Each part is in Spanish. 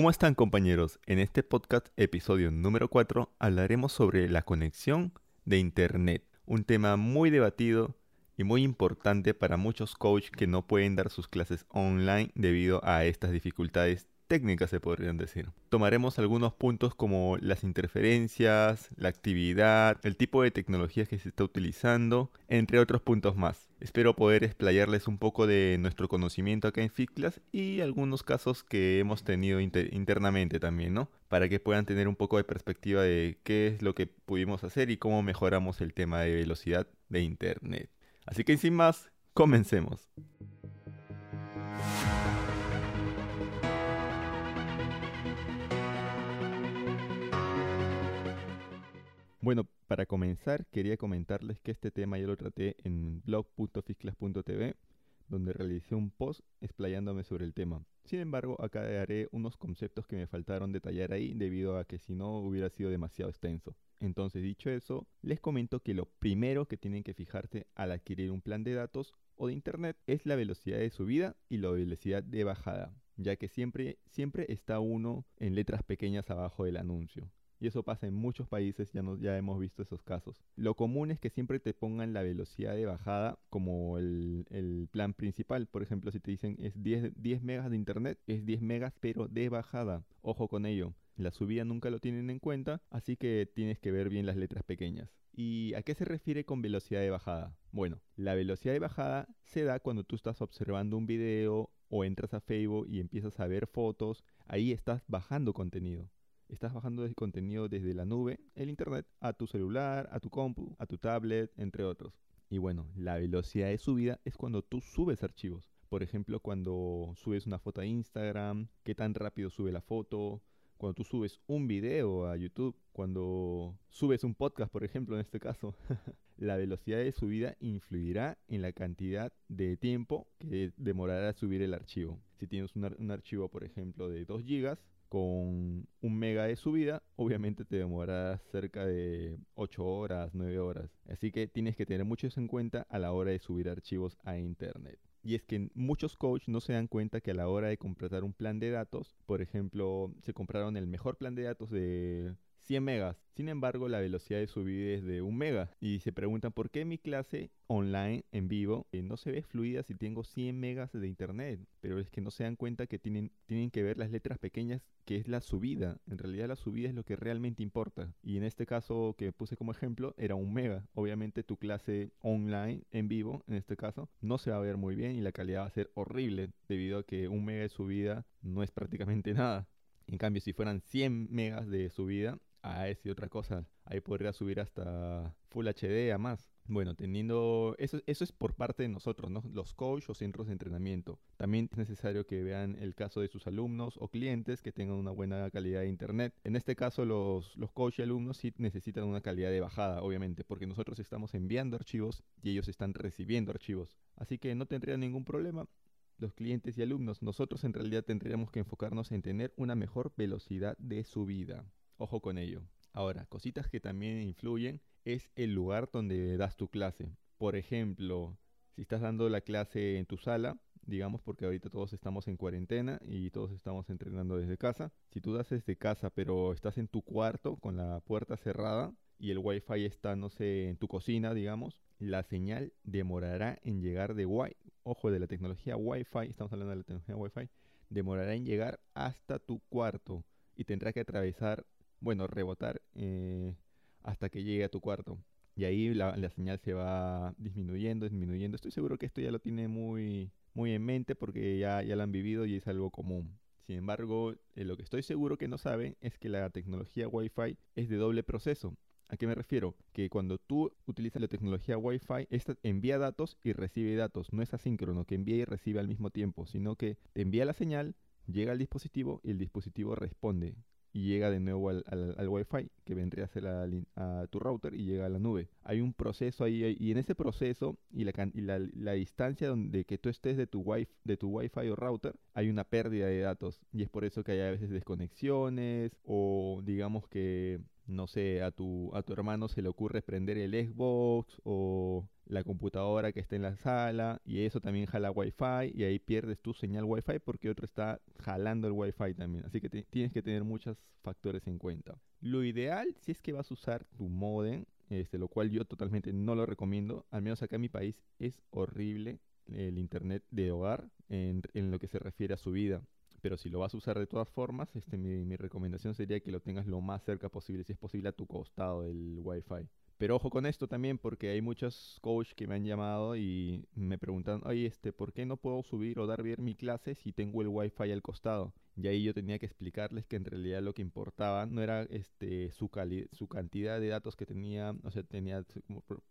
¿Cómo están compañeros? En este podcast episodio número 4 hablaremos sobre la conexión de Internet, un tema muy debatido y muy importante para muchos coaches que no pueden dar sus clases online debido a estas dificultades técnicas se podrían decir. Tomaremos algunos puntos como las interferencias, la actividad, el tipo de tecnología que se está utilizando, entre otros puntos más. Espero poder explayarles un poco de nuestro conocimiento acá en FitClass y algunos casos que hemos tenido internamente también, ¿no? Para que puedan tener un poco de perspectiva de qué es lo que pudimos hacer y cómo mejoramos el tema de velocidad de Internet. Así que sin más, comencemos. Bueno, para comenzar, quería comentarles que este tema ya lo traté en blog.fisclas.tv, donde realicé un post explayándome sobre el tema. Sin embargo, acá haré unos conceptos que me faltaron detallar ahí debido a que si no hubiera sido demasiado extenso. Entonces, dicho eso, les comento que lo primero que tienen que fijarse al adquirir un plan de datos o de internet es la velocidad de subida y la velocidad de bajada, ya que siempre, siempre está uno en letras pequeñas abajo del anuncio. Y eso pasa en muchos países, ya, ya hemos visto esos casos. Lo común es que siempre te pongan la velocidad de bajada como el, plan principal. Por ejemplo, si te dicen es 10, 10 megas de internet, es 10 megas pero de bajada. Ojo con ello. La subida nunca lo tienen en cuenta, así que tienes que ver bien las letras pequeñas. ¿Y a qué se refiere con velocidad de bajada? Bueno, la velocidad de bajada se da cuando tú estás observando un video o entras a Facebook y empiezas a ver fotos, ahí estás bajando contenido estás bajando el contenido desde la nube, el internet, a tu celular, a tu compu, a tu tablet, entre otros. Y bueno, la velocidad de subida es cuando tú subes archivos. Por ejemplo, cuando subes una foto a Instagram, qué tan rápido sube la foto, cuando tú subes un video a YouTube, cuando subes un podcast, por ejemplo, en este caso, la velocidad de subida influirá en la cantidad de tiempo que demorará subir el archivo. Si tienes un, un archivo, por ejemplo, de 2 GB, con un mega de subida, obviamente te demorará cerca de 8 horas, 9 horas. Así que tienes que tener mucho eso en cuenta a la hora de subir archivos a internet. Y es que muchos coaches no se dan cuenta que a la hora de completar un plan de datos, por ejemplo, se compraron el mejor plan de datos de 100 megas. Sin embargo, la velocidad de subida es de 1 mega. Y se preguntan por qué mi clase online en vivo eh, no se ve fluida si tengo 100 megas de internet. Pero es que no se dan cuenta que tienen, tienen que ver las letras pequeñas, que es la subida. En realidad la subida es lo que realmente importa. Y en este caso que puse como ejemplo era 1 mega. Obviamente tu clase online en vivo, en este caso, no se va a ver muy bien y la calidad va a ser horrible debido a que 1 mega de subida no es prácticamente nada. En cambio, si fueran 100 megas de subida, Ah, es y otra cosa. Ahí podría subir hasta Full HD a más. Bueno, teniendo eso, eso es por parte de nosotros, ¿no? Los coaches o centros de entrenamiento. También es necesario que vean el caso de sus alumnos o clientes que tengan una buena calidad de internet. En este caso, los, los coaches y alumnos sí necesitan una calidad de bajada, obviamente, porque nosotros estamos enviando archivos y ellos están recibiendo archivos. Así que no tendrían ningún problema los clientes y alumnos, nosotros en realidad tendríamos que enfocarnos en tener una mejor velocidad de subida. Ojo con ello. Ahora, cositas que también influyen es el lugar donde das tu clase. Por ejemplo, si estás dando la clase en tu sala, digamos porque ahorita todos estamos en cuarentena y todos estamos entrenando desde casa. Si tú das desde casa pero estás en tu cuarto con la puerta cerrada y el wifi está, no sé, en tu cocina, digamos, la señal demorará en llegar de Wi, ojo, de la tecnología Wi-Fi, estamos hablando de la tecnología Wi-Fi, demorará en llegar hasta tu cuarto y tendrá que atravesar bueno, rebotar eh, hasta que llegue a tu cuarto. Y ahí la, señal se va disminuyendo, disminuyendo. Estoy seguro que esto ya lo tiene muy, muy en mente porque ya, ya lo han vivido y es algo común. Sin embargo, eh, lo que estoy seguro que no saben es que la tecnología Wi-Fi es de doble proceso. ¿A qué me refiero? Que cuando tú utilizas la tecnología Wi-Fi, esta envía datos y recibe datos. No es asíncrono, que envía y recibe al mismo tiempo, sino que te envía la señal, llega al dispositivo y el dispositivo responde y llega de nuevo al, al, Wi-Fi, que vendría a ser a, tu router y llega a la nube. Hay un proceso ahí, y en ese proceso y la, y la, la distancia donde que tú estés de tu, wi de tu Wi-Fi o router, hay una pérdida de datos. Y es por eso que hay a veces desconexiones o digamos que no sé, a tu, a tu hermano se le ocurre prender el Xbox o la computadora que está en la sala y eso también jala Wi-Fi y ahí pierdes tu señal Wi-Fi porque otro está jalando el Wi-Fi también. Así que tienes que tener muchos factores en cuenta. Lo ideal, si es que vas a usar tu modem, este, lo cual yo totalmente no lo recomiendo, al menos acá en mi país es horrible el internet de hogar en, en lo que se refiere a su vida pero si lo vas a usar de todas formas, este, mi, recomendación sería que lo tengas lo más cerca posible, si es posible a tu costado del Wi-Fi. Pero ojo con esto también porque hay muchos coaches que me han llamado y me preguntan, oye, este, ¿por qué no puedo subir o dar bien mi clase si tengo el wifi al costado? Y ahí yo tenía que explicarles que en realidad lo que importaba no era este su, su cantidad de datos que tenía, o sea, tenía,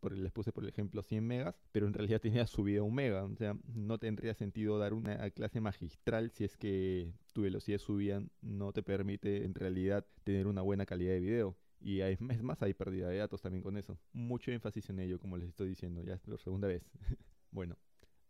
por, les puse por ejemplo 100 megas, pero en realidad tenía subida un mega, o sea, no tendría sentido dar una clase magistral si es que tu velocidad subida no te permite en realidad tener una buena calidad de video. Y es más, hay pérdida de datos también con eso. Mucho énfasis en ello, como les estoy diciendo, ya es la segunda vez. bueno,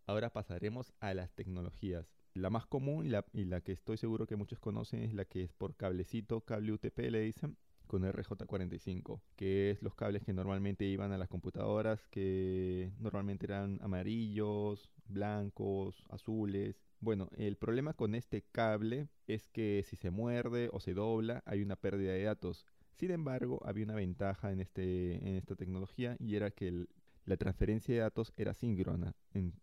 ahora pasaremos a las tecnologías. La más común y la, que estoy seguro que muchos conocen es la que es por cablecito, cable UTP le dicen, con RJ45, que es los cables que normalmente iban a las computadoras, que normalmente eran amarillos, blancos, azules. Bueno, el problema con este cable es que si se muerde o se dobla hay una pérdida de datos. Sin embargo, había una ventaja en, este, en esta tecnología y era que la transferencia de datos era síncrona.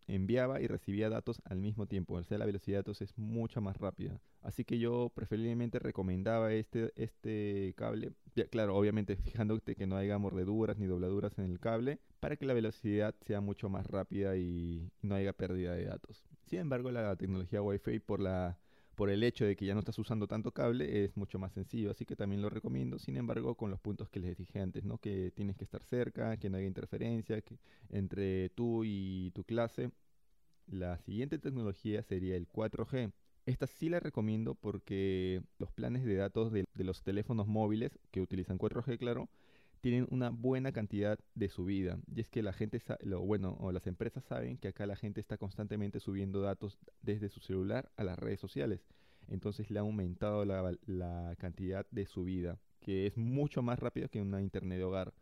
enviaba y recibía datos al mismo tiempo. O sea, la velocidad de datos es mucho más rápida. Así que yo preferiblemente recomendaba este, este cable. claro, obviamente fijándote que no haya mordeduras ni dobladuras en el cable para que la velocidad sea mucho más rápida y no haya pérdida de datos. Sin embargo, la tecnología Wi-Fi por la por el hecho de que ya no estás usando tanto cable, es mucho más sencillo, así que también lo recomiendo. Sin embargo, con los puntos que les dije antes, ¿no? Que tienes que estar cerca, que no haya interferencia entre tú y tu clase. La siguiente tecnología sería el 4G. Esta sí la recomiendo porque los planes de datos de los teléfonos móviles que utilizan 4G, claro, tienen una buena cantidad de subida. Y es que la gente, lo bueno, o las empresas saben que acá la gente está constantemente subiendo datos desde su celular a las redes sociales. Entonces le ha aumentado la, la cantidad de subida, que es mucho más rápido que una internet de hogar.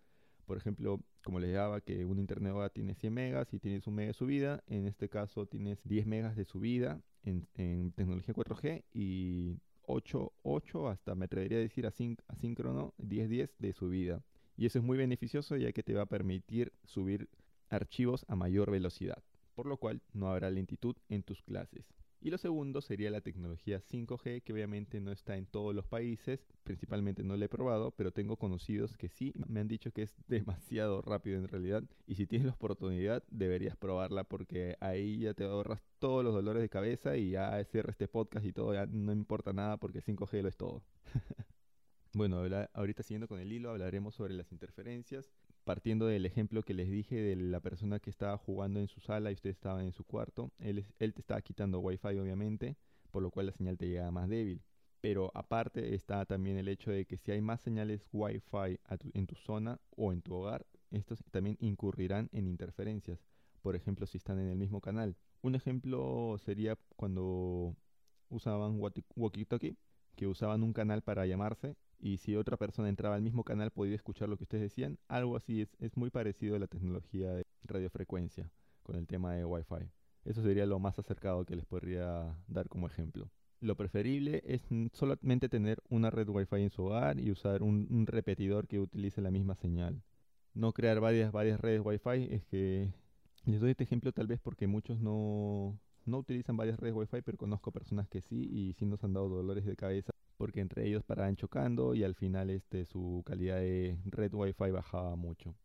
Por ejemplo, como les daba que un internet de hogar tiene 100 megas y tienes un mega de subida, en este caso tienes 10 megas de subida en, en tecnología 4G y 8, 8 hasta me atrevería a decir asíncrono 10-10 de subida. Y eso es muy beneficioso ya que te va a permitir subir archivos a mayor velocidad, por lo cual no habrá lentitud en tus clases. Y lo segundo sería la tecnología 5G, que obviamente no está en todos los países, principalmente no la he probado, pero tengo conocidos que sí me han dicho que es demasiado rápido en realidad. Y si tienes la oportunidad, deberías probarla porque ahí ya te ahorras todos los dolores de cabeza y ya cierra este podcast y todo, ya no importa nada porque 5G lo es todo. Bueno, ahorita siguiendo con el hilo hablaremos sobre las interferencias, partiendo del ejemplo que les dije de la persona que estaba jugando en su sala y usted estaba en su cuarto. Él, te estaba quitando wifi obviamente, por lo cual la señal te llega más débil. Pero aparte está también el hecho de que si hay más señales wifi en tu zona o en tu hogar, estos también incurrirán en interferencias. Por ejemplo, si están en el mismo canal. Un ejemplo sería cuando usaban walkie-talkie, que usaban un canal para llamarse y si otra persona entraba al mismo canal podía escuchar lo que ustedes decían. Algo así es, es muy parecido a la tecnología de radiofrecuencia con el tema de Wi-Fi. Eso sería lo más acercado que les podría dar como ejemplo. Lo preferible es solamente tener una red Wi-Fi en su hogar y usar un, repetidor que utilice la misma señal. No crear varias, varias redes Wi-Fi es que les doy este ejemplo tal vez porque muchos no, no utilizan varias redes Wi-Fi, pero conozco personas que sí y sí nos han dado dolores de cabeza porque entre ellos paraban chocando y al final este, su calidad de red wifi bajaba mucho.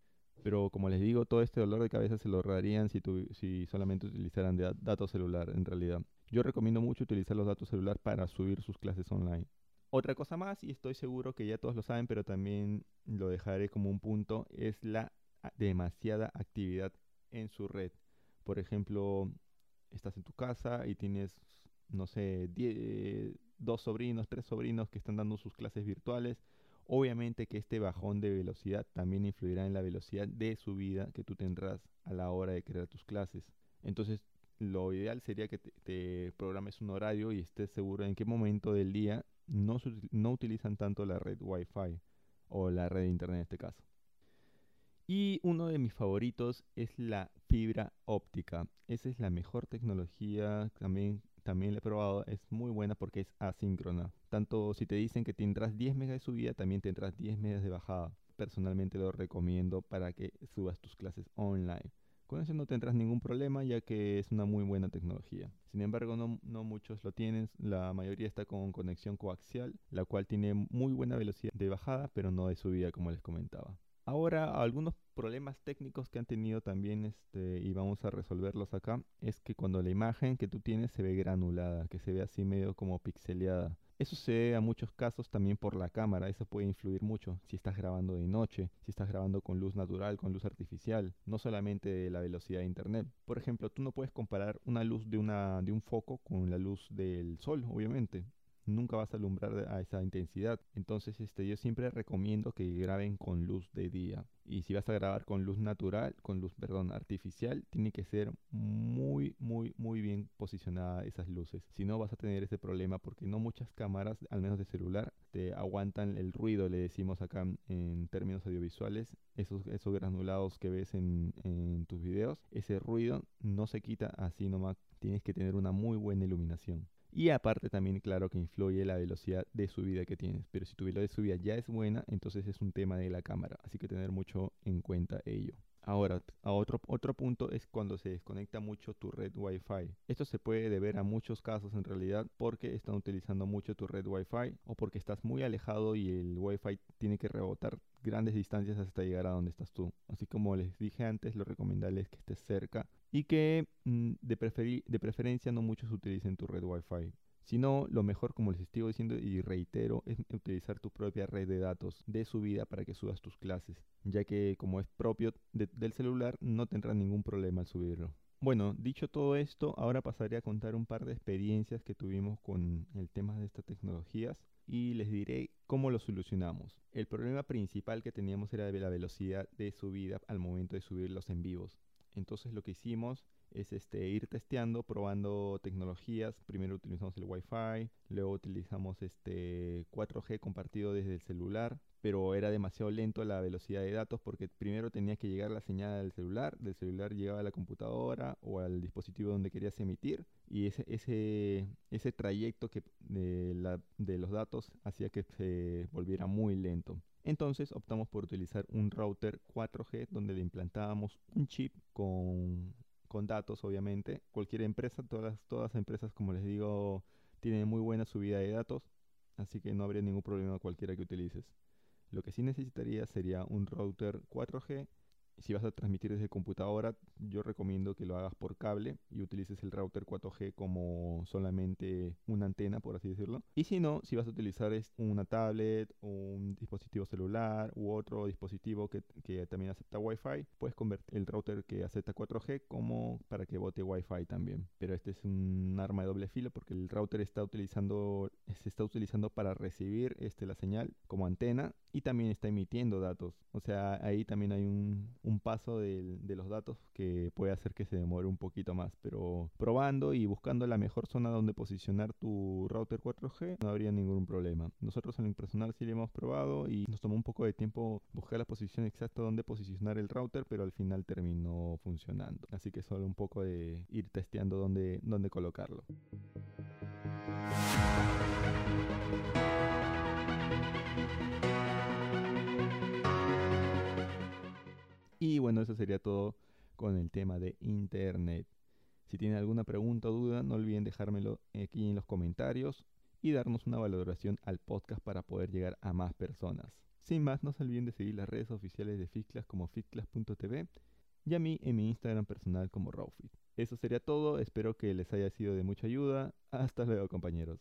Pero como les digo, todo este dolor de cabeza se lo ahorrarían si, solamente utilizaran datos celular en realidad. Yo recomiendo mucho utilizar los datos celular para subir sus clases online. Otra cosa más, y estoy seguro que ya todos lo saben, pero también lo dejaré como un punto, es la demasiada actividad en su red. Por ejemplo, estás en tu casa y tienes, no sé, 10 dos sobrinos, tres sobrinos que están dando sus clases virtuales. Obviamente que este bajón de velocidad también influirá en la velocidad de subida que tú tendrás a la hora de crear tus clases. Entonces, lo ideal sería que te, programes un horario y estés seguro en qué momento del día no, no utilizan tanto la red Wi-Fi. o la red internet en este caso. Y uno de mis favoritos es la fibra óptica. Esa es la mejor tecnología, también, también la he probado, es muy buena porque es asíncrona. Tanto si te dicen que tendrás 10 megas de subida, también tendrás 10 megas de bajada. Personalmente lo recomiendo para que subas tus clases online. Con eso no tendrás ningún problema ya que es una muy buena tecnología. Sin embargo, no, no, muchos lo tienen. La mayoría está con conexión coaxial, la cual tiene muy buena velocidad de bajada, pero no de subida como les comentaba. Ahora, algunos problemas técnicos que han tenido también, este, y vamos a resolverlos acá, es que cuando la imagen que tú tienes se ve granulada, que se ve así medio como pixeleada. Eso se ve a muchos casos también por la cámara, eso puede influir mucho si estás grabando de noche, si estás grabando con luz natural, con luz artificial, no solamente de la velocidad de internet. Por ejemplo, tú no puedes comparar una luz de un foco con la luz del sol, obviamente nunca vas a alumbrar a esa intensidad. Entonces, este, yo siempre recomiendo que graben con luz de día. Y si vas a grabar con luz natural, con luz, perdón, artificial, tiene que ser muy, muy, muy bien posicionada esas luces. Si no, vas a tener ese problema porque no muchas cámaras, al menos de celular, te aguantan el ruido, le decimos acá en términos audiovisuales, esos, esos granulados que ves en, en tus videos, ese ruido no se quita así nomás. Tienes que tener una muy buena iluminación. Y aparte también, claro, que influye la velocidad de subida que tienes. Pero si tu velocidad de subida ya es buena, entonces es un tema de la cámara. Así que tener mucho en cuenta ello. Ahora, a otro, otro punto es cuando se desconecta mucho tu red Wi-Fi. Esto se puede deber a muchos casos en realidad porque están utilizando mucho tu red Wi-Fi o porque estás muy alejado y el Wi-Fi tiene que rebotar grandes distancias hasta llegar a donde estás tú. Así como les dije antes, lo recomendable es que estés cerca y que mm, de, de preferencia no muchos utilicen tu red Wi-Fi. Si no, lo mejor, como les estoy diciendo y reitero, es utilizar tu propia red de datos de subida para que subas tus clases, ya que como es propio del celular, no tendrás ningún problema al subirlo. Bueno, dicho todo esto, ahora pasaré a contar un par de experiencias que tuvimos con el tema de estas tecnologías y les diré cómo lo solucionamos. El problema principal que teníamos era la velocidad de subida al momento de subirlos en vivos. Entonces lo que hicimos es este, ir testeando, probando tecnologías. Primero utilizamos el Wi-Fi, luego utilizamos este 4G compartido desde el celular, pero era demasiado lento la velocidad de datos porque primero tenía que llegar la señal del celular, del celular llegaba a la computadora o al dispositivo donde querías emitir y ese, ese, ese trayecto que de, la, de los datos hacía que se volviera muy lento. Entonces optamos por utilizar un router 4G donde le implantábamos un chip con con datos, obviamente. Cualquier empresa, todas, todas las empresas, como les digo, tienen muy buena subida de datos, así que no habría ningún problema cualquiera que utilices. Lo que sí necesitaría sería un router 4G si vas a transmitir desde computadora, yo recomiendo que lo hagas por cable y utilices el router 4G como solamente una antena, por así decirlo. Y si no, si vas a utilizar una tablet un dispositivo celular u otro dispositivo que, que también acepta Wi-Fi, puedes convertir el router que acepta 4G como para que bote Wi-Fi también. Pero este es un arma de doble filo porque el router está utilizando, se está utilizando para recibir este, la señal como antena y también está emitiendo datos. O sea, ahí también hay un, un paso de, los datos que puede hacer que se demore un poquito más. Pero probando y buscando la mejor zona donde posicionar tu router 4G no habría ningún problema. Nosotros en el personal sí lo hemos probado y nos tomó un poco de tiempo buscar la posición exacta donde posicionar el router, pero al final terminó funcionando. Así que solo un poco de ir testeando dónde, dónde colocarlo. Y bueno, eso sería todo con el tema de Internet. Si tienen alguna pregunta o duda, no olviden dejármelo aquí en los comentarios y darnos una valoración al podcast para poder llegar a más personas. Sin más, no se olviden de seguir las redes oficiales de Fitclass como fitclass.tv y a mí en mi Instagram personal como Rawfit. Eso sería todo, espero que les haya sido de mucha ayuda. Hasta luego compañeros.